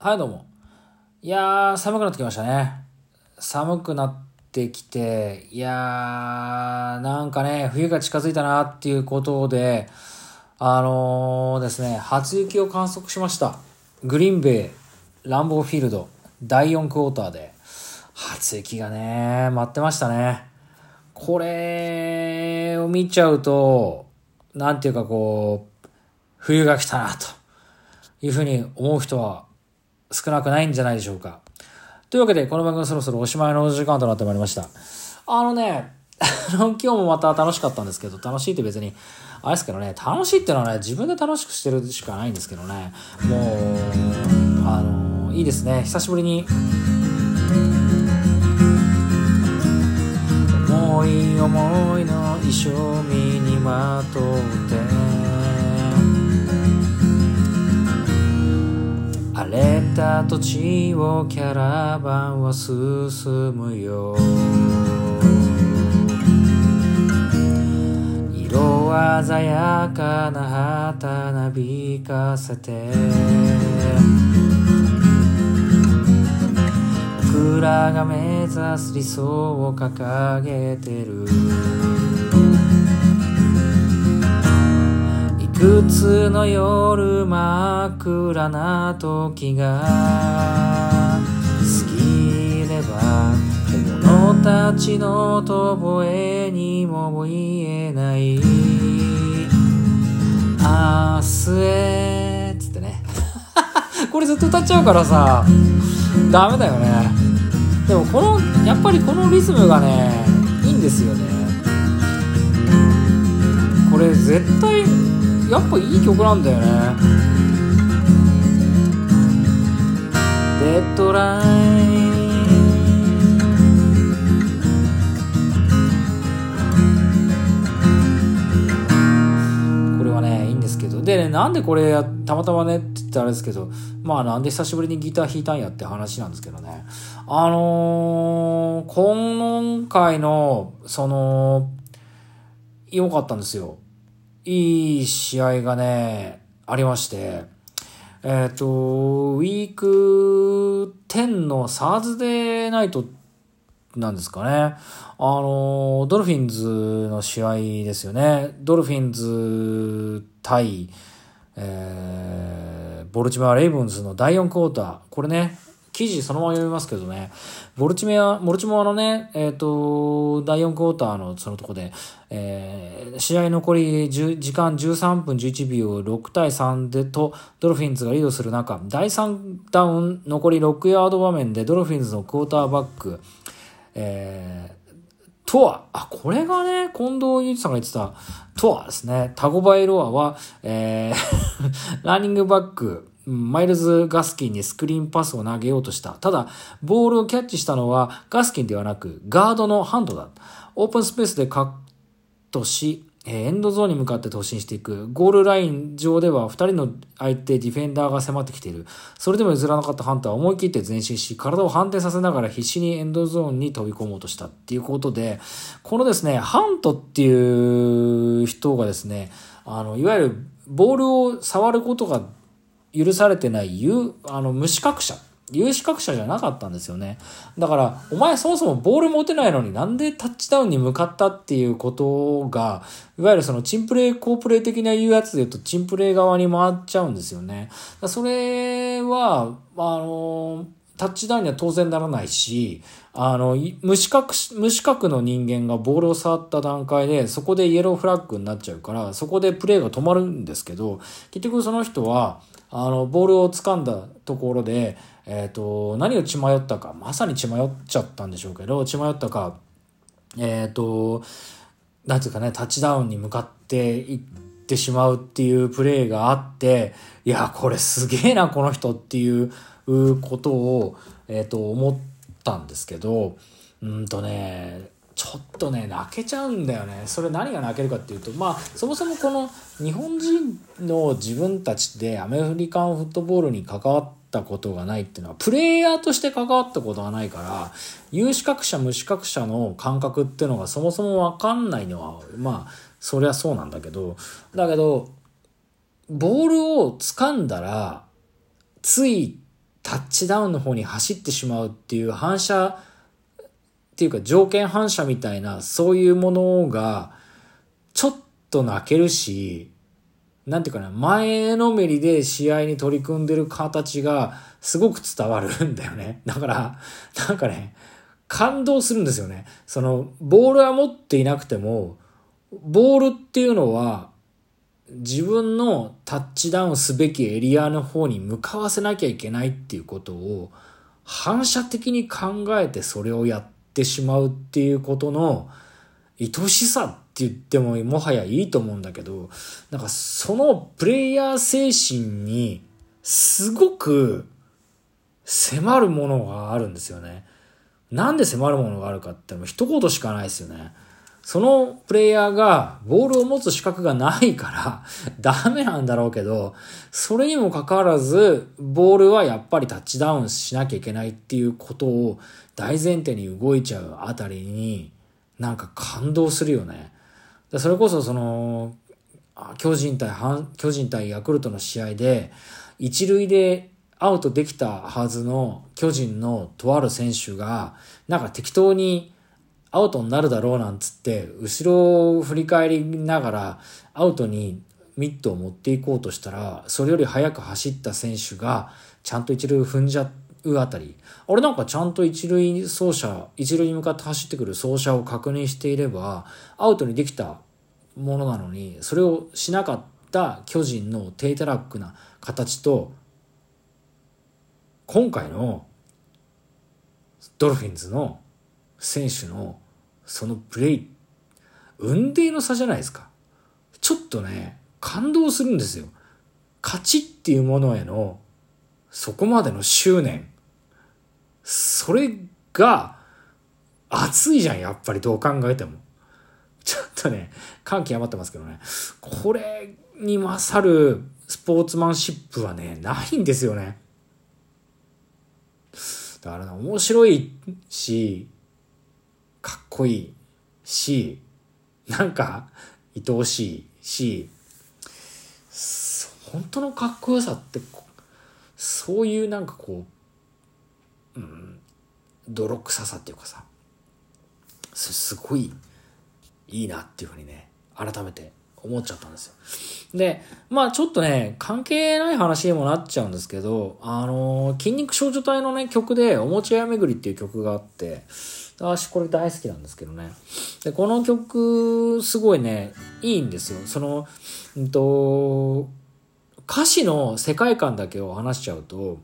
はい、どうも。いやー、寒くなってきましたね。寒くなってきて、いやー、なんかね、冬が近づいたなっていうことで、あのー、ですね、初雪を観測しました。グリーンベイ、ランボーフィールド、第4クォーターで、初雪がね、待ってましたね。これを見ちゃうと、なんていうかこう、冬が来たな、というふうに思う人は少なくないんじゃないでしょうか。というわけで、この番組そろそろおしまいの時間となってまいりました。あのね、今日もまた楽しかったんですけど、楽しいって別に、あれですけどね、楽しいっていうのはね、自分で楽しくしてるしかないんですけどね、もう、あの、いいですね、久しぶりに、思い思いの衣装身にまとって荒れた土地をキャラバンは進むよ。色鮮やかな旗なびかせて。僕らが目指す理想を掲げてる。くつの夜真っ暗な時が過ぎれば獣たちの遠吠えにも言えない明日へつってねこれずっと歌っちゃうからさダメだよねでもこのやっぱりこのリズムがねいいんですよねこれ絶対やっぱいい曲なんだよね。デッドライン。これはねいいんですけど。でねなんでこれたまたまねって言ったらあれですけど。まあなんで久しぶりにギター弾いたんやって話なんですけどね。あのー、今回のその良かったんですよ。いい試合がね、ありまして、えっ、ー、と、 Week 10の Thursday Night なんですかね。あの、ドルフィンズの試合ですよね。ドルフィンズ対、えー、ボルチモア・レイブンズの第4クォーター。これね、記事そのまま読みますけどね、ボルチメア、モルチモアのね、えっ、ー、と、第4クォーターのそのとこで、えー、試合残り時間13分11秒6対3でと、ドルフィンズがリードする中、第3ダウン残り6ヤード場面でドルフィンズのクォーターバック、えー、トゥア、あ、これがね、近藤祐司さんが言ってた、トゥアですね、タゴバイロアは、えー ランニングバック、マイルズ・ガスキンにスクリーンパスを投げようとした。ただ、ボールをキャッチしたのはガスキンではなく、ガードのハンドだ。オープンスペースでカットし、エンドゾーンに向かって突進していく。ゴールライン上では2人の相手ディフェンダーが迫ってきている。それでも譲らなかったハンターは思い切って前進し、体を反転させながら必死にエンドゾーンに飛び込もうとしたっていうことで、このですね、ハントっていう人がですね、あの、いわゆるボールを触ることが許されてない有、あの、無資格者。有資格者じゃなかったんですよね。だから、お前そもそもボール持てないのになんでタッチダウンに向かったっていうことが、いわゆるそのチンプレイ、コープレイ的な言うやつで言うと、チンプレイ側に回っちゃうんですよね。それは、あの、タッチダウンには当然ならないし、あの、無資格、無資格の人間がボールを触った段階で、そこでイエローフラッグになっちゃうから、そこでプレーが止まるんですけど、結局その人は、あの、ボールを掴んだところで、えっ、ー、と、何を血迷ったか、まさに血迷っちゃったんでしょうけど、血迷ったか、えっ、ー、と、なんていうかね、タッチダウンに向かっていっててしまうっていうプレーがあって、いや、これすげえな、この人っていうことを、えっ、ー、と、思ったんですけど、うんとね、ちょっとね、泣けちゃうんだよね。それ何が泣けるかっていうと、まあ、そもそもこの日本人の自分たちでアメリカンフットボールに関わったことがないっていうのは、プレイヤーとして関わったことがないから、有資格者、無資格者の感覚っていうのがそもそもわかんないのは、まあ、そりゃそうなんだけど、だけど、ボールを掴んだら、ついタッチダウンの方に走ってしまうっていう反射っていうか条件反射みたいなそういうものがちょっと泣けるし、なんていうかな、前のめりで試合に取り組んでる形がすごく伝わるんだよね。だから、なんかね、感動するんですよね。その、ボールは持っていなくても、ボールっていうのは、自分のタッチダウンすべきエリアの方に向かわせなきゃいけないっていうことを、反射的に考えてそれをやってしまうっていうことの、愛しさって言ってももはやいいと思うんだけど、なんかそのプレイヤー精神にすごく迫るものがあるんですよね。なんで迫るものがあるかっても一言しかないですよね。そのプレイヤーがボールを持つ資格がないから ダメなんだろうけど、それにもかかわらず、ボールはやっぱりタッチダウンしなきゃいけないっていうことを大前提に動いちゃうあたりに、なんか感動するよね。それこそその、巨人対、巨人対ヤクルトの試合で、一塁でアウトできたはずの巨人のとある選手が、なんか適当にアウトになるだろうなんつって、後ろを振り返りながらアウトにミットを持っていこうとしたら、それより速く走った選手が、ちゃんと一塁踏んじゃうあたり、俺なんかちゃんと一塁走者、一塁に向かって走ってくる走者を確認していれば、アウトにできたものなのに、それをしなかった巨人の低たらくな形と、今回のドルフィンズの選手のそのプレイ、運命の差じゃないですか。ちょっとね、感動するんですよ。勝ちっていうものへのそこまでの執念。それが熱いじゃん、やっぱりどう考えても。ちょっとね、感極まってますけどね。これに勝るスポーツマンシップはね、ないんですよね。だから、面白いし、かっこいいし、なんか愛おしいし、本当のかっこよさってそういうなんかこう、うん、泥臭さっていうかさ、すごいいいなっていうふうにね、改めて思っちゃったんですよ。で、まあちょっとね、関係ない話にもなっちゃうんですけど、あのー、筋肉少女隊のね、曲で、おもちゃ屋巡りっていう曲があって、私これ大好きなんですけどね。で、この曲、すごいね、いいんですよ。その、うんと、歌詞の世界観だけを話しちゃうと、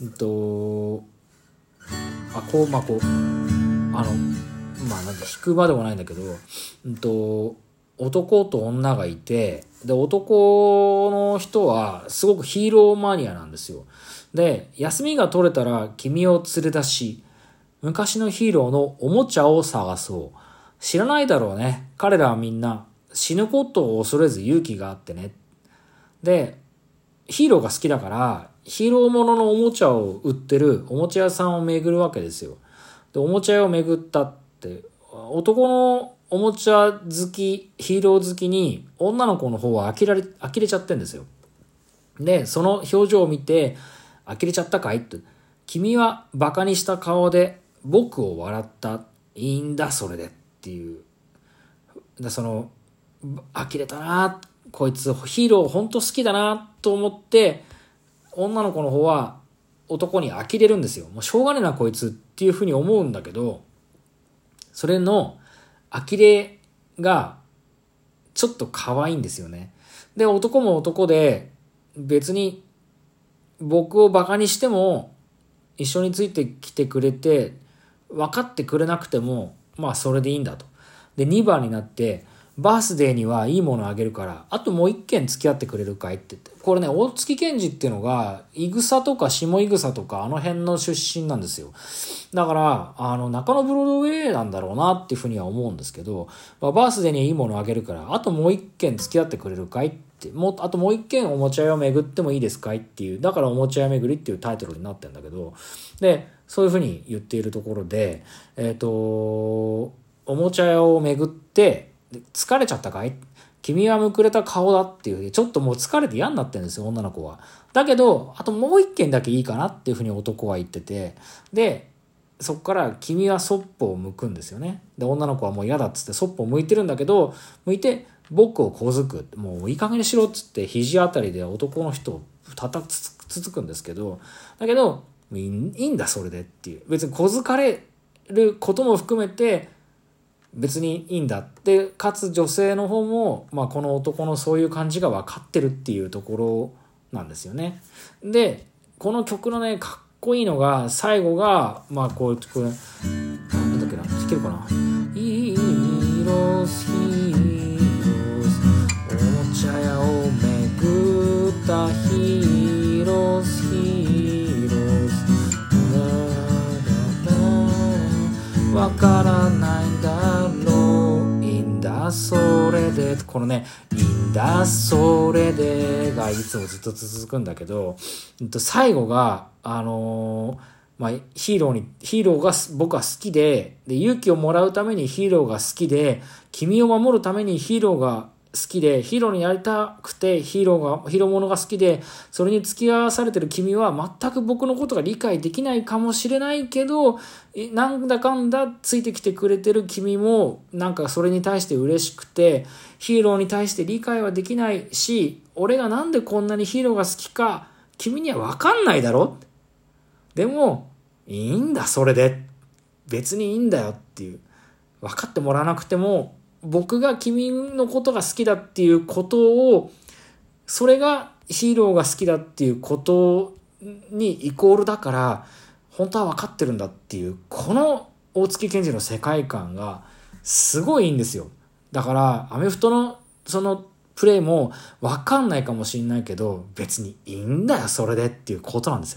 うんと、あ、こう、まあ、こう、あの、まあ、なんで弾くまでもないんだけど、うんと、男と女がいて、で、男の人はすごくヒーローマニアなんですよ。で、休みが取れたら君を連れ出し、昔のヒーローのおもちゃを探そう。知らないだろうね。彼らはみんな死ぬことを恐れず勇気があってね。で、ヒーローが好きだから、ヒーローもののおもちゃを売ってるおもちゃ屋さんを巡るわけですよ。で、おもちゃ屋を巡ったって、男のおもちゃ好き、ヒーロー好きに、女の子の方は呆れ、呆れちゃってんですよ。で、その表情を見て、呆れちゃったかいって。君は馬鹿にした顔で僕を笑った。いいんだ、それで。っていう。で、その、呆れたな、こいつヒーロー本当好きだなと思って、女の子の方は男に呆れるんですよ。もうしょうがねえなこいつっていうふうに思うんだけど、それの呆れがちょっと可愛いんですよね。で、男も男で別に僕をバカにしても一緒についてきてくれて分かってくれなくてもまあそれでいいんだと。で、2番になってバースデーにはいいものあげるから、あともう一件付き合ってくれるかい？って言って。これね、大月健二っていうのが、いぐさとか下いぐさとかあの辺の出身なんですよ。だから、あの、中野ブロードウェイなんだろうなっていうふうには思うんですけど、まあ、バースデーにはいいものあげるから、あともう一件付き合ってくれるかい？って、も、あともう一件おもちゃ屋を巡ってもいいですかい？っていう、だからおもちゃ屋巡りっていうタイトルになってんだけど、で、そういうふうに言っているところで、えっ、ー、と、おもちゃ屋を巡って、疲れちゃったかい？君はむくれた顔だっていう、ちょっともう疲れて嫌になってるんですよ、女の子は。だけど、あともう一件だけいいかなっていうふうに男は言ってて、で、そこから君はそっぽを向くんですよね。で、女の子はもう嫌だっつってそっぽを向いてるんだけど、向いて僕を小づく。もういい加減にしろっつって肘あたりで男の人を叩くつつくんですけど、だけど、いいんだそれでっていう。別に小づかれることも含めて、別にいいんだってかつ女性の方も、まあ、この男のそういう感じが分かってるっていうところなんですよね。でこの曲のねかっこいいのが最後がまあこうこれなんだっけな弾けるかな「ヒーローズヒーローズおもちゃ屋を巡ったヒーローヒーロー」わからそれでこのね「いいんだそれで」がいつもずっと続くんだけど最後があのまあ、ヒーローに、ヒーローが僕は好きで、で、勇気をもらうためにヒーローが好きで、君を守るためにヒーローが好きで、ヒーローになりたくて、ヒーローが、ヒーローものが好きで、それに付き合わされてる君は全く僕のことが理解できないかもしれないけど、なんだかんだついてきてくれてる君も、なんかそれに対して嬉しくて、ヒーローに対して理解はできないし、俺がなんでこんなにヒーローが好きか、君にはわかんないだろ？でも、いいんだ、それで。別にいいんだよっていう。分かってもらわなくても、僕が君のことが好きだっていうことを、それがヒーローが好きだっていうことにイコールだから、本当は分かってるんだっていう、この大月健二の世界観がすごいいいんですよ。だから、アメフトのそのプレイも分かんないかもしんないけど、別にいいんだよ、それでっていうことなんですよ。